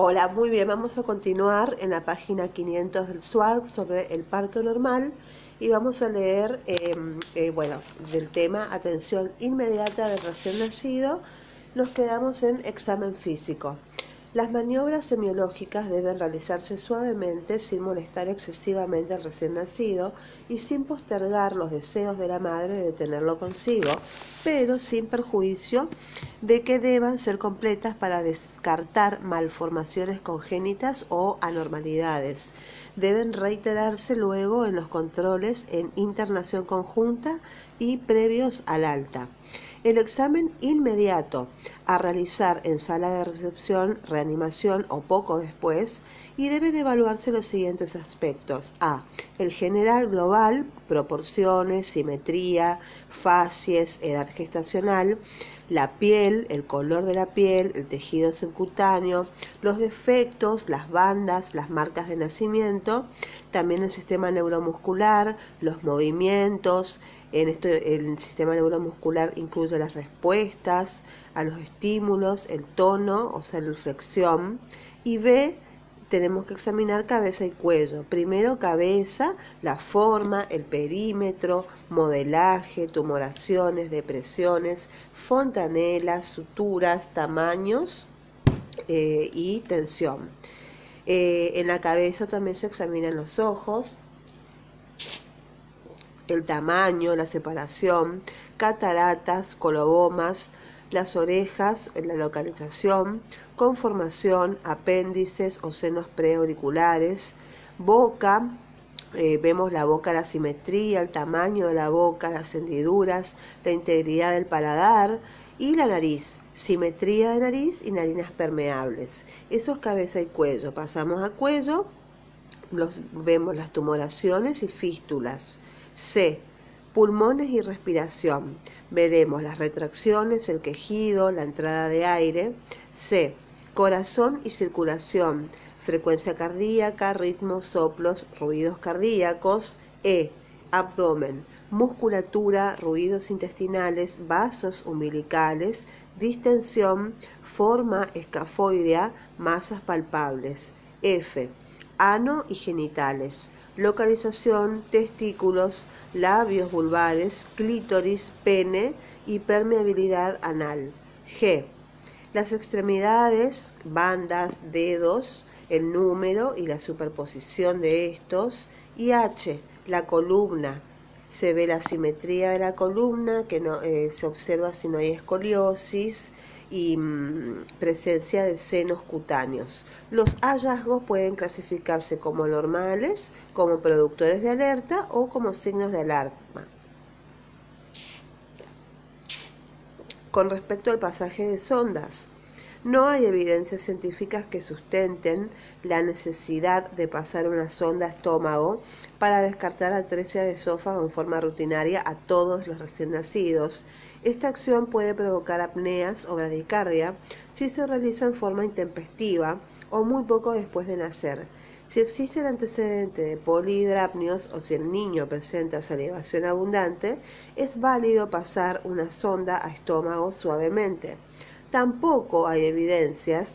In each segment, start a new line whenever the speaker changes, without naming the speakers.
Hola, muy bien, vamos a continuar en la página 500 del SWAG sobre el parto normal y vamos a leer, em, eh, bueno, del tema atención inmediata del recién nacido, nos quedamos en examen físico. Las maniobras semiológicas deben realizarse suavemente sin molestar excesivamente al recién nacido y sin postergar los deseos de la madre de tenerlo consigo, pero sin perjuicio de que deban ser completas para descartar malformaciones congénitas o anormalidades. Deben reiterarse luego en los controles en internación conjunta y previos al alta. El examen inmediato a realizar en sala de recepción, reanimación o poco después y deben evaluarse los siguientes aspectos. A. El general global, proporciones, simetría, facies, edad gestacional, la piel, el color de la piel, el tejido subcutáneo, los defectos, las bandas, las marcas de nacimiento, también el sistema neuromuscular, los movimientos, en esto, el sistema neuromuscular incluye las respuestas a los estímulos, el tono, o sea, la flexión. Y B, tenemos que examinar cabeza y cuello. Primero cabeza, la forma, el perímetro, modelaje, tumoraciones, depresiones, fontanelas, suturas, tamaños eh, y tensión. Eh, en la cabeza también se examinan los ojos, el tamaño, la separación, cataratas, colobomas, las orejas, la localización, conformación, apéndices o senos preauriculares, boca, eh, vemos la boca, la simetría, el tamaño de la boca, las hendiduras, la integridad del paladar y la nariz, simetría de nariz y narinas permeables. Eso es cabeza y cuello. Pasamos a cuello, los, vemos las tumoraciones y fístulas. C. Pulmones y respiración. Veremos las retracciones, el quejido, la entrada de aire. C. Corazón y circulación. Frecuencia cardíaca, ritmos, soplos, ruidos cardíacos. E. Abdomen. Musculatura, ruidos intestinales, vasos umbilicales, distensión, forma escafoidea, masas palpables. F. Ano y genitales localización, testículos, labios vulvares, clítoris, pene y permeabilidad anal. G. Las extremidades, bandas, dedos, el número y la superposición de estos. Y H. La columna. Se ve la simetría de la columna, que no, eh, se observa si no hay escoliosis, y mm, presencia de senos cutáneos. Los hallazgos pueden clasificarse como normales, como productores de alerta o como signos de alarma. Con respecto al pasaje de sondas, no hay evidencias científicas que sustenten la necesidad de pasar una sonda a estómago para descartar atresia de esófago en forma rutinaria a todos los recién nacidos esta acción puede provocar apneas o bradicardia si se realiza en forma intempestiva o muy poco después de nacer. Si existe el antecedente de polihidrapnios o si el niño presenta salivación abundante, es válido pasar una sonda a estómago suavemente. Tampoco hay evidencias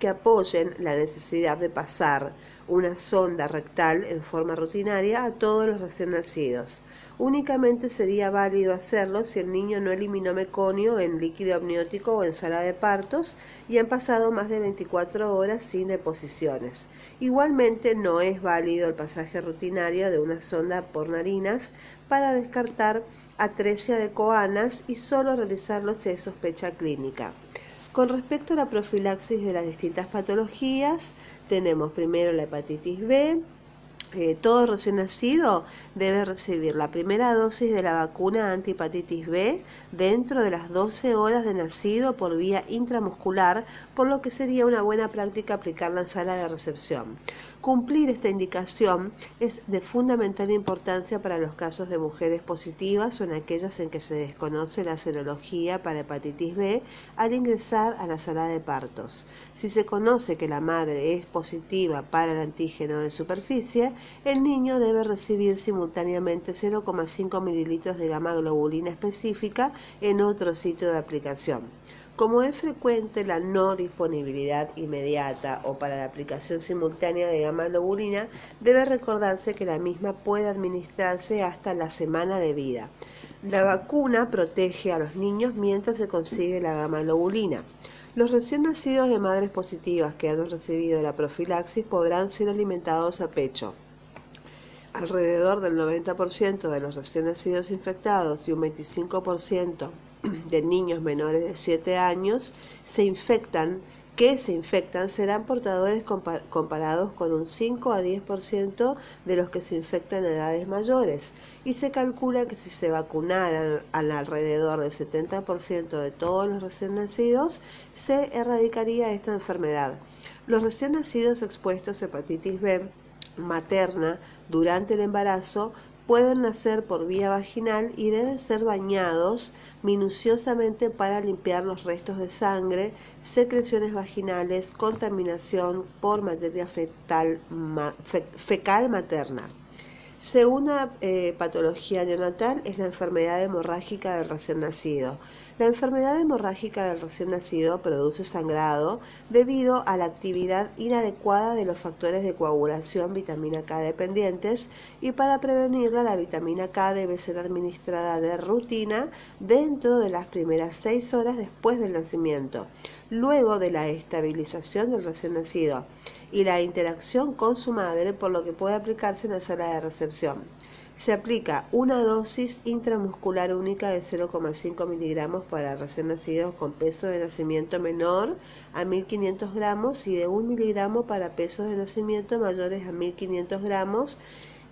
que apoyen la necesidad de pasar una sonda rectal en forma rutinaria a todos los recién nacidos. Únicamente sería válido hacerlo si el niño no eliminó meconio en líquido amniótico o en sala de partos y han pasado más de 24 horas sin deposiciones. Igualmente no es válido el pasaje rutinario de una sonda por narinas para descartar atresia de coanas y solo realizarlo si hay sospecha clínica. Con respecto a la profilaxis de las distintas patologías, tenemos primero la hepatitis B, todo recién nacido debe recibir la primera dosis de la vacuna antihepatitis B dentro de las 12 horas de nacido por vía intramuscular, por lo que sería una buena práctica aplicarla en sala de recepción. Cumplir esta indicación es de fundamental importancia para los casos de mujeres positivas o en aquellas en que se desconoce la serología para hepatitis B al ingresar a la sala de partos. Si se conoce que la madre es positiva para el antígeno de superficie, el niño debe recibir simultáneamente 0,5 mililitros de gamma globulina específica en otro sitio de aplicación. Como es frecuente la no disponibilidad inmediata o para la aplicación simultánea de gamma globulina, debe recordarse que la misma puede administrarse hasta la semana de vida. La vacuna protege a los niños mientras se consigue la gamma globulina. Los recién nacidos de madres positivas que han recibido la profilaxis podrán ser alimentados a pecho. Alrededor del 90% de los recién nacidos infectados y un 25% de niños menores de 7 años se infectan, que se infectan serán portadores comparados con un 5 a 10% de los que se infectan en edades mayores y se calcula que si se vacunaran al alrededor del 70% de todos los recién nacidos, se erradicaría esta enfermedad. Los recién nacidos expuestos a hepatitis B materna durante el embarazo pueden nacer por vía vaginal y deben ser bañados minuciosamente para limpiar los restos de sangre, secreciones vaginales, contaminación por materia fetal, fecal materna. Segunda eh, patología neonatal es la enfermedad hemorrágica del recién nacido. La enfermedad hemorrágica del recién nacido produce sangrado debido a la actividad inadecuada de los factores de coagulación vitamina K dependientes y para prevenirla la vitamina K debe ser administrada de rutina dentro de las primeras seis horas después del nacimiento, luego de la estabilización del recién nacido y la interacción con su madre por lo que puede aplicarse en la sala de recepción. Se aplica una dosis intramuscular única de 0,5 miligramos para recién nacidos con peso de nacimiento menor a 1500 gramos y de 1 miligramo para pesos de nacimiento mayores a 1500 gramos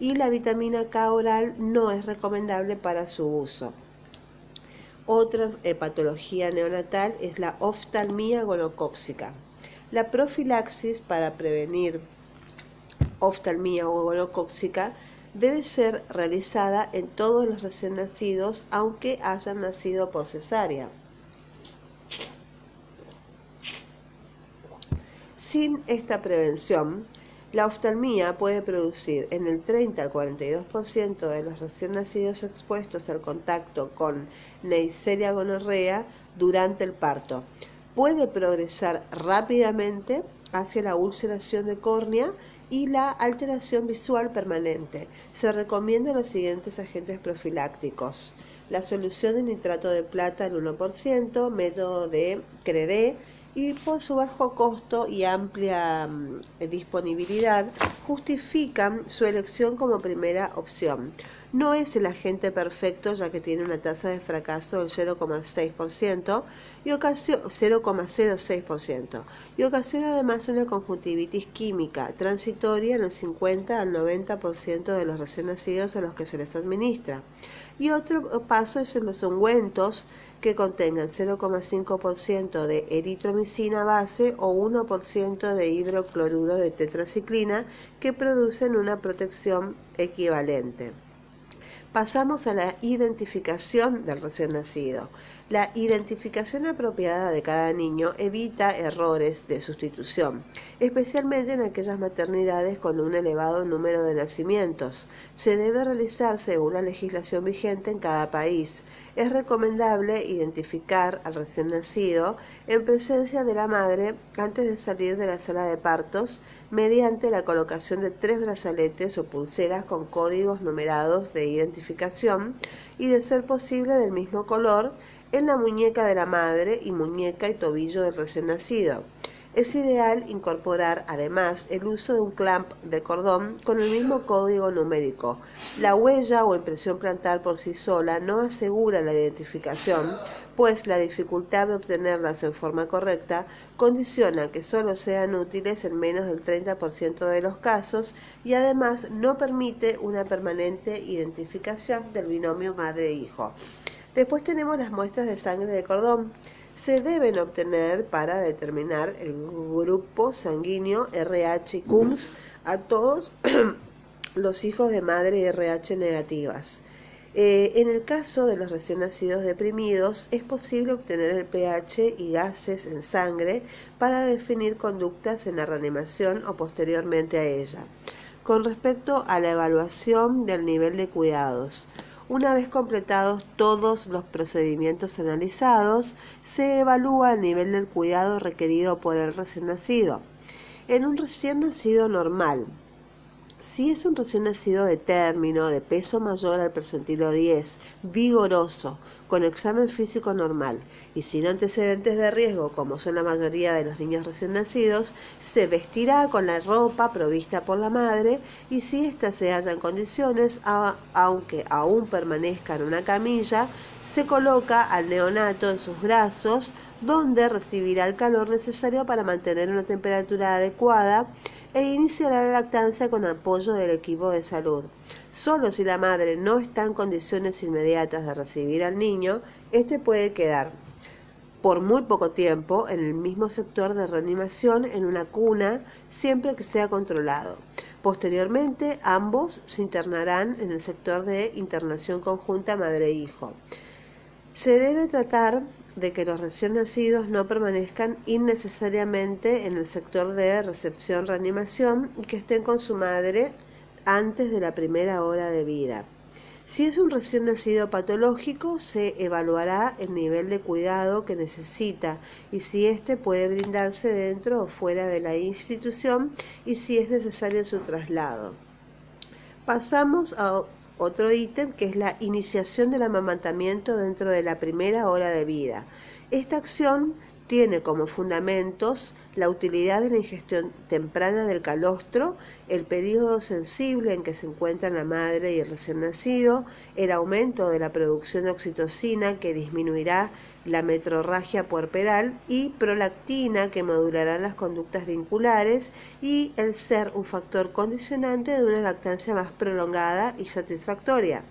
y la vitamina K oral no es recomendable para su uso. Otra eh, patología neonatal es la oftalmía gonocóxica. La profilaxis para prevenir oftalmía o gonocóxica debe ser realizada en todos los recién nacidos, aunque hayan nacido por cesárea. Sin esta prevención, la oftalmía puede producir en el 30 al 42% de los recién nacidos expuestos al contacto con Neisseria gonorrea durante el parto. Puede progresar rápidamente hacia la ulceración de córnea y la alteración visual permanente. Se recomiendan los siguientes agentes profilácticos. La solución de nitrato de plata al 1%, método de CREDE, y por su bajo costo y amplia mm, disponibilidad justifican su elección como primera opción. No es el agente perfecto ya que tiene una tasa de fracaso del 0,6% y 0,06% y ocasiona además una conjuntivitis química transitoria en el 50 al 90% de los recién nacidos a los que se les administra. Y otro paso es en los ungüentos que contengan 0,5% de eritromicina base o 1% de hidrocloruro de tetraciclina que producen una protección equivalente. Pasamos a la identificación del recién nacido. La identificación apropiada de cada niño evita errores de sustitución, especialmente en aquellas maternidades con un elevado número de nacimientos. Se debe realizar según la legislación vigente en cada país. Es recomendable identificar al recién nacido en presencia de la madre antes de salir de la sala de partos mediante la colocación de tres brazaletes o pulseras con códigos numerados de identificación y de ser posible del mismo color en la muñeca de la madre y muñeca y tobillo del recién nacido. Es ideal incorporar además el uso de un clamp de cordón con el mismo código numérico. La huella o impresión plantar por sí sola no asegura la identificación, pues la dificultad de obtenerlas en forma correcta condiciona que solo sean útiles en menos del 30% de los casos y además no permite una permanente identificación del binomio madre-hijo. Después tenemos las muestras de sangre de cordón. Se deben obtener para determinar el grupo sanguíneo RH y CUMS a todos los hijos de madre RH negativas. Eh, en el caso de los recién nacidos deprimidos, es posible obtener el pH y gases en sangre para definir conductas en la reanimación o posteriormente a ella. Con respecto a la evaluación del nivel de cuidados, Una vez completados todos los procedimientos analizados, se evalúa el nivel del cuidado requerido por el recién nacido. En un recién nacido normal, si es un recién nacido de término, de peso mayor al percentilo 10, vigoroso, con examen físico normal y sin antecedentes de riesgo, como son la mayoría de los niños recién nacidos, se vestirá con la ropa provista por la madre y si ésta se halla en condiciones, aunque aún permanezca en una camilla, se coloca al neonato en sus brazos, donde recibirá el calor necesario para mantener una temperatura adecuada e iniciará la lactancia con apoyo del equipo de salud. Solo si la madre no está en condiciones inmediatas de recibir al niño, éste puede quedar por muy poco tiempo en el mismo sector de reanimación en una cuna siempre que sea controlado. Posteriormente, ambos se internarán en el sector de internación conjunta madre-hijo. Se debe tratar de que los recién nacidos no permanezcan innecesariamente en el sector de recepción-reanimación y que estén con su madre antes de la primera hora de vida. Si es un recién nacido patológico, se evaluará el nivel de cuidado que necesita y si éste puede brindarse dentro o fuera de la institución y si es necesario su traslado. Pasamos a otro ítem que es la iniciación del amamantamiento dentro de la primera hora de vida. Esta acción tiene como fundamentos la utilidad de la ingestión temprana del calostro, el periodo sensible en que se encuentran la madre y el recién nacido, el aumento de la producción de oxitocina que disminuirá la metrorragia puerperal y prolactina que modularán las conductas vinculares y el ser un factor condicionante de una lactancia más prolongada y satisfactoria.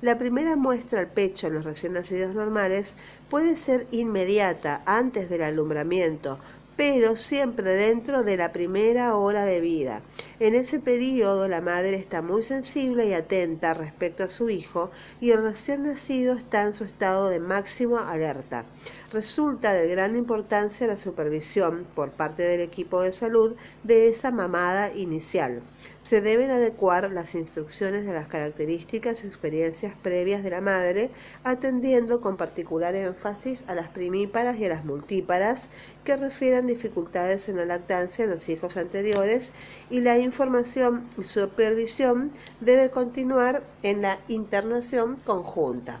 La primera muestra al pecho en los recién nacidos normales puede ser inmediata, antes del alumbramiento, pero siempre dentro de la primera hora de vida. En ese periodo la madre está muy sensible y atenta respecto a su hijo y el recién nacido está en su estado de máxima alerta. Resulta de gran importancia la supervisión por parte del equipo de salud de esa mamada inicial se deben adecuar las instrucciones de las características y experiencias previas de la madre, atendiendo con particular énfasis a las primíparas y a las multíparas que refieran dificultades en la lactancia en los hijos anteriores y la información y supervisión debe continuar en la internación conjunta.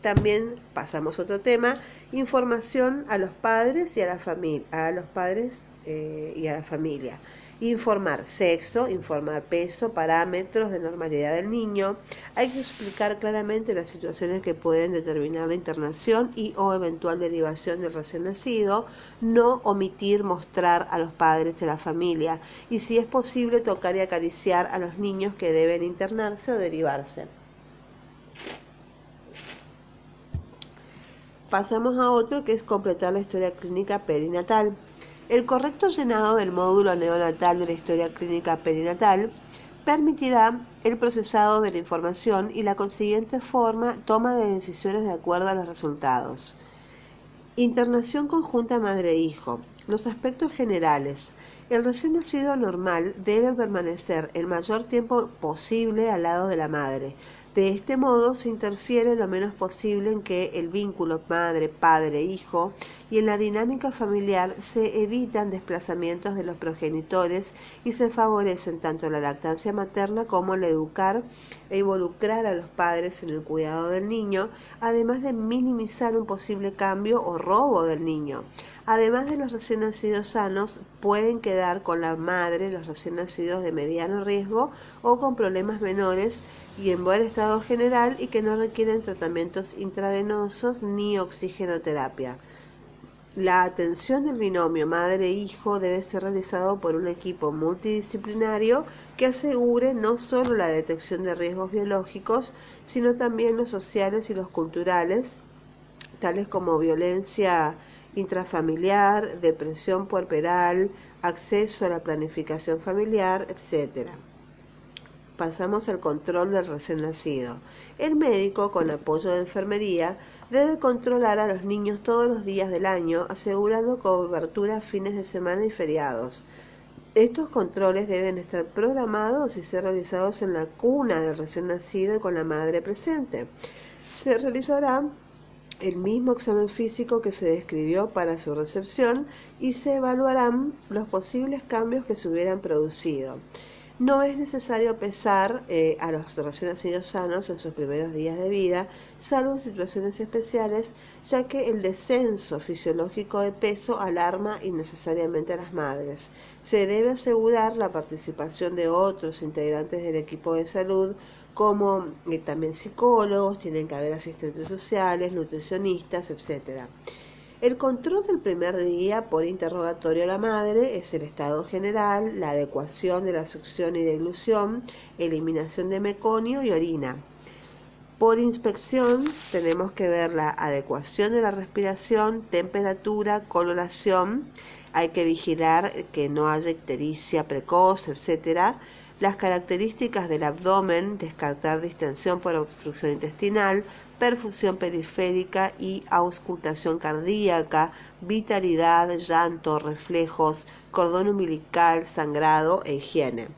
También pasamos a otro tema, información a los padres y a la familia, a los padres eh, y a la familia informar sexo, informar peso, parámetros de normalidad del niño. Hay que explicar claramente las situaciones que pueden determinar la internación y o eventual derivación del recién nacido, no omitir mostrar a los padres de la familia y si es posible tocar y acariciar a los niños que deben internarse o derivarse. Pasamos a otro que es completar la historia clínica perinatal. El correcto llenado del módulo neonatal de la historia clínica perinatal permitirá el procesado de la información y la consiguiente forma toma de decisiones de acuerdo a los resultados. Internación conjunta madre-hijo. Los aspectos generales. El recién nacido normal debe permanecer el mayor tiempo posible al lado de la madre, de este modo se interfiere lo menos posible en que el vínculo madre, padre, hijo y en la dinámica familiar se evitan desplazamientos de los progenitores y se favorecen tanto la lactancia materna como el educar e involucrar a los padres en el cuidado del niño, además de minimizar un posible cambio o robo del niño. Además de los recién nacidos sanos, pueden quedar con la madre los recién nacidos de mediano riesgo o con problemas menores y en buen estado general y que no requieren tratamientos intravenosos ni oxigenoterapia. La atención del binomio madre-hijo debe ser realizado por un equipo multidisciplinario que asegure no solo la detección de riesgos biológicos, sino también los sociales y los culturales, tales como violencia intrafamiliar, depresión puerperal, acceso a la planificación familiar, etc. Pasamos al control del recién nacido. El médico, con apoyo de enfermería, debe controlar a los niños todos los días del año, asegurando cobertura fines de semana y feriados. Estos controles deben estar programados y ser realizados en la cuna del recién nacido y con la madre presente. Se realizará el mismo examen físico que se describió para su recepción y se evaluarán los posibles cambios que se hubieran producido. No es necesario pesar eh, a los recién nacidos sanos en sus primeros días de vida, salvo en situaciones especiales, ya que el descenso fisiológico de peso alarma innecesariamente a las madres. Se debe asegurar la participación de otros integrantes del equipo de salud, como eh, también psicólogos, tienen que haber asistentes sociales, nutricionistas, etc. El control del primer día por interrogatorio a la madre es el estado general, la adecuación de la succión y deglución, eliminación de meconio y orina. Por inspección tenemos que ver la adecuación de la respiración, temperatura, coloración. Hay que vigilar que no haya ictericia precoz, etc. Las características del abdomen, descartar distensión por obstrucción intestinal, perfusión periférica y auscultación cardíaca, vitalidad, llanto, reflejos, cordón umbilical, sangrado e higiene.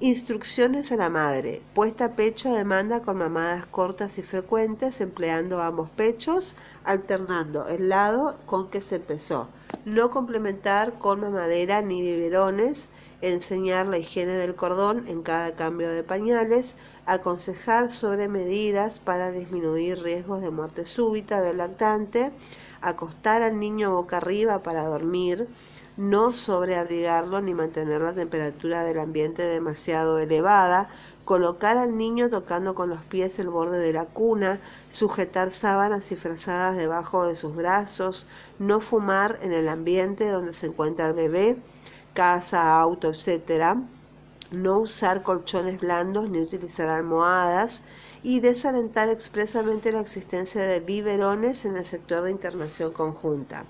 Instrucciones a la madre. Puesta a pecho demanda con mamadas cortas y frecuentes, empleando ambos pechos, alternando el lado con que se empezó. No complementar con mamadera ni biberones. Enseñar la higiene del cordón en cada cambio de pañales aconsejar sobre medidas para disminuir riesgos de muerte súbita del lactante, acostar al niño boca arriba para dormir, no sobreabrigarlo ni mantener la temperatura del ambiente demasiado elevada, colocar al niño tocando con los pies el borde de la cuna, sujetar sábanas y frazadas debajo de sus brazos, no fumar en el ambiente donde se encuentra el bebé, casa, auto, etc., no usar colchones blandos ni utilizar almohadas y desalentar expresamente la existencia de biberones en el sector de internación conjunta.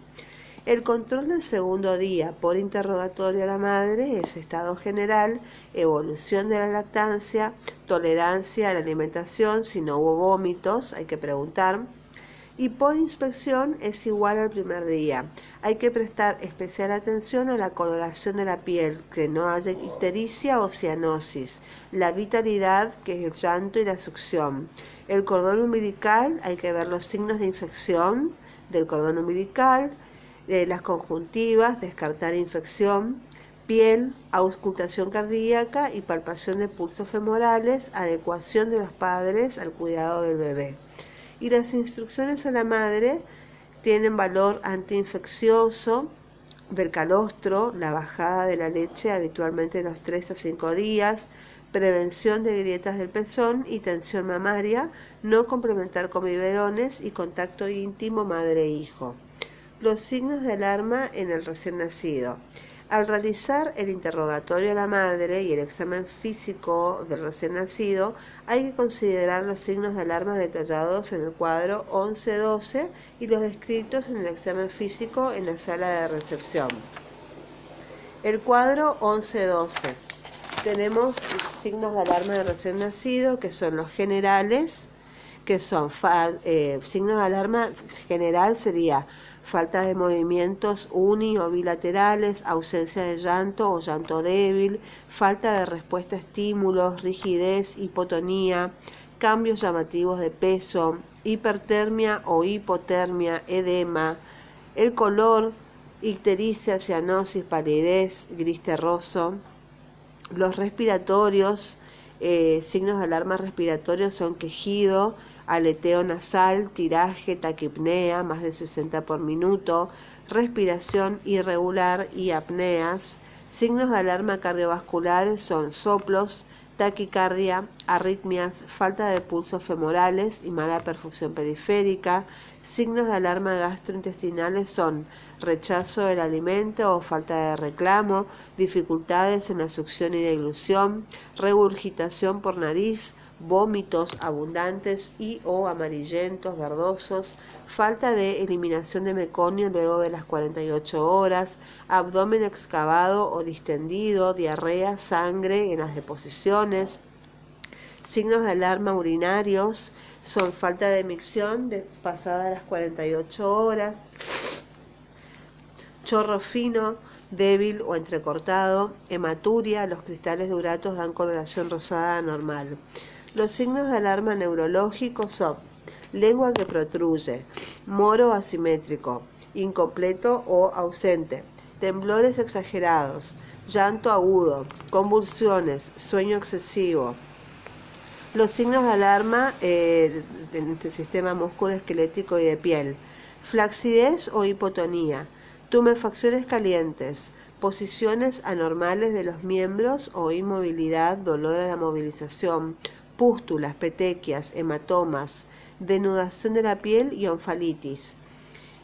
El control del segundo día por interrogatorio a la madre es estado general, evolución de la lactancia, tolerancia a la alimentación, si no hubo vómitos, hay que preguntar, y por inspección es igual al primer día. Hay que prestar especial atención a la coloración de la piel, que no haya ictericia o cianosis, la vitalidad, que es el llanto y la succión. El cordón umbilical, hay que ver los signos de infección del cordón umbilical, de las conjuntivas, descartar infección, piel, auscultación cardíaca y palpación de pulsos femorales, adecuación de los padres al cuidado del bebé y las instrucciones a la madre tienen valor antiinfeccioso del calostro, la bajada de la leche habitualmente en los 3 a 5 días, prevención de grietas del pezón y tensión mamaria, no complementar con biberones y contacto íntimo madre-hijo. Los signos de alarma en el recién nacido. Al realizar el interrogatorio a la madre y el examen físico del recién nacido, hay que considerar los signos de alarma detallados en el cuadro 11-12 y los descritos en el examen físico en la sala de recepción. El cuadro 11-12. Tenemos signos de alarma del recién nacido, que son los generales, que son eh, signos de alarma general sería falta de movimientos uni o bilaterales, ausencia de llanto o llanto débil, falta de respuesta a estímulos, rigidez, hipotonía, cambios llamativos de peso, hipertermia o hipotermia, edema, el color, ictericia, cianosis, palidez, gris terroso, los respiratorios, eh, signos de alarma respiratorio son quejido, aleteo nasal, tiraje, taquipnea, más de 60 por minuto, respiración irregular y apneas. Signos de alarma cardiovascular son soplos, taquicardia, arritmias, falta de pulsos femorales y mala perfusión periférica. Signos de alarma gastrointestinales son rechazo del alimento o falta de reclamo, dificultades en la succión y deglución, regurgitación por nariz, vómitos abundantes y o amarillentos, verdosos, falta de eliminación de meconio luego de las 48 horas, abdomen excavado o distendido, diarrea, sangre en las deposiciones, signos de alarma urinarios, son falta de micción de pasadas las 48 horas, chorro fino, débil o entrecortado, hematuria, los cristales de uratos dan coloración rosada anormal. Los signos de alarma neurológicos son lengua que protruye, moro asimétrico, incompleto o ausente, temblores exagerados, llanto agudo, convulsiones, sueño excesivo. Los signos de alarma eh, del sistema musculoesquelético y de piel, flacidez o hipotonía, tumefacciones calientes, posiciones anormales de los miembros o inmovilidad, dolor a la movilización, pústulas, petequias, hematomas, denudación de la piel y onfalitis.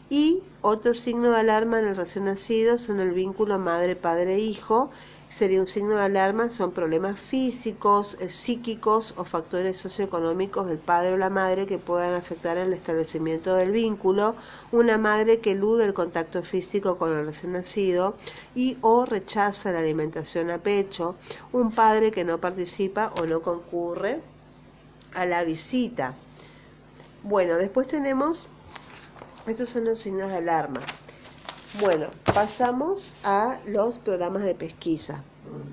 Y otro signo de alarma en el recién nacido son el vínculo madre-padre-hijo. Sería un signo de alarma, son problemas físicos, eh, psíquicos o factores socioeconómicos del padre o la madre que puedan afectar el establecimiento del vínculo. Una madre que elude el contacto físico con el recién nacido y o rechaza la alimentación a pecho. Un padre que no participa o no concurre a la visita. Bueno, después tenemos estos son los signos de alarma. Bueno, pasamos a los programas de pesquisa.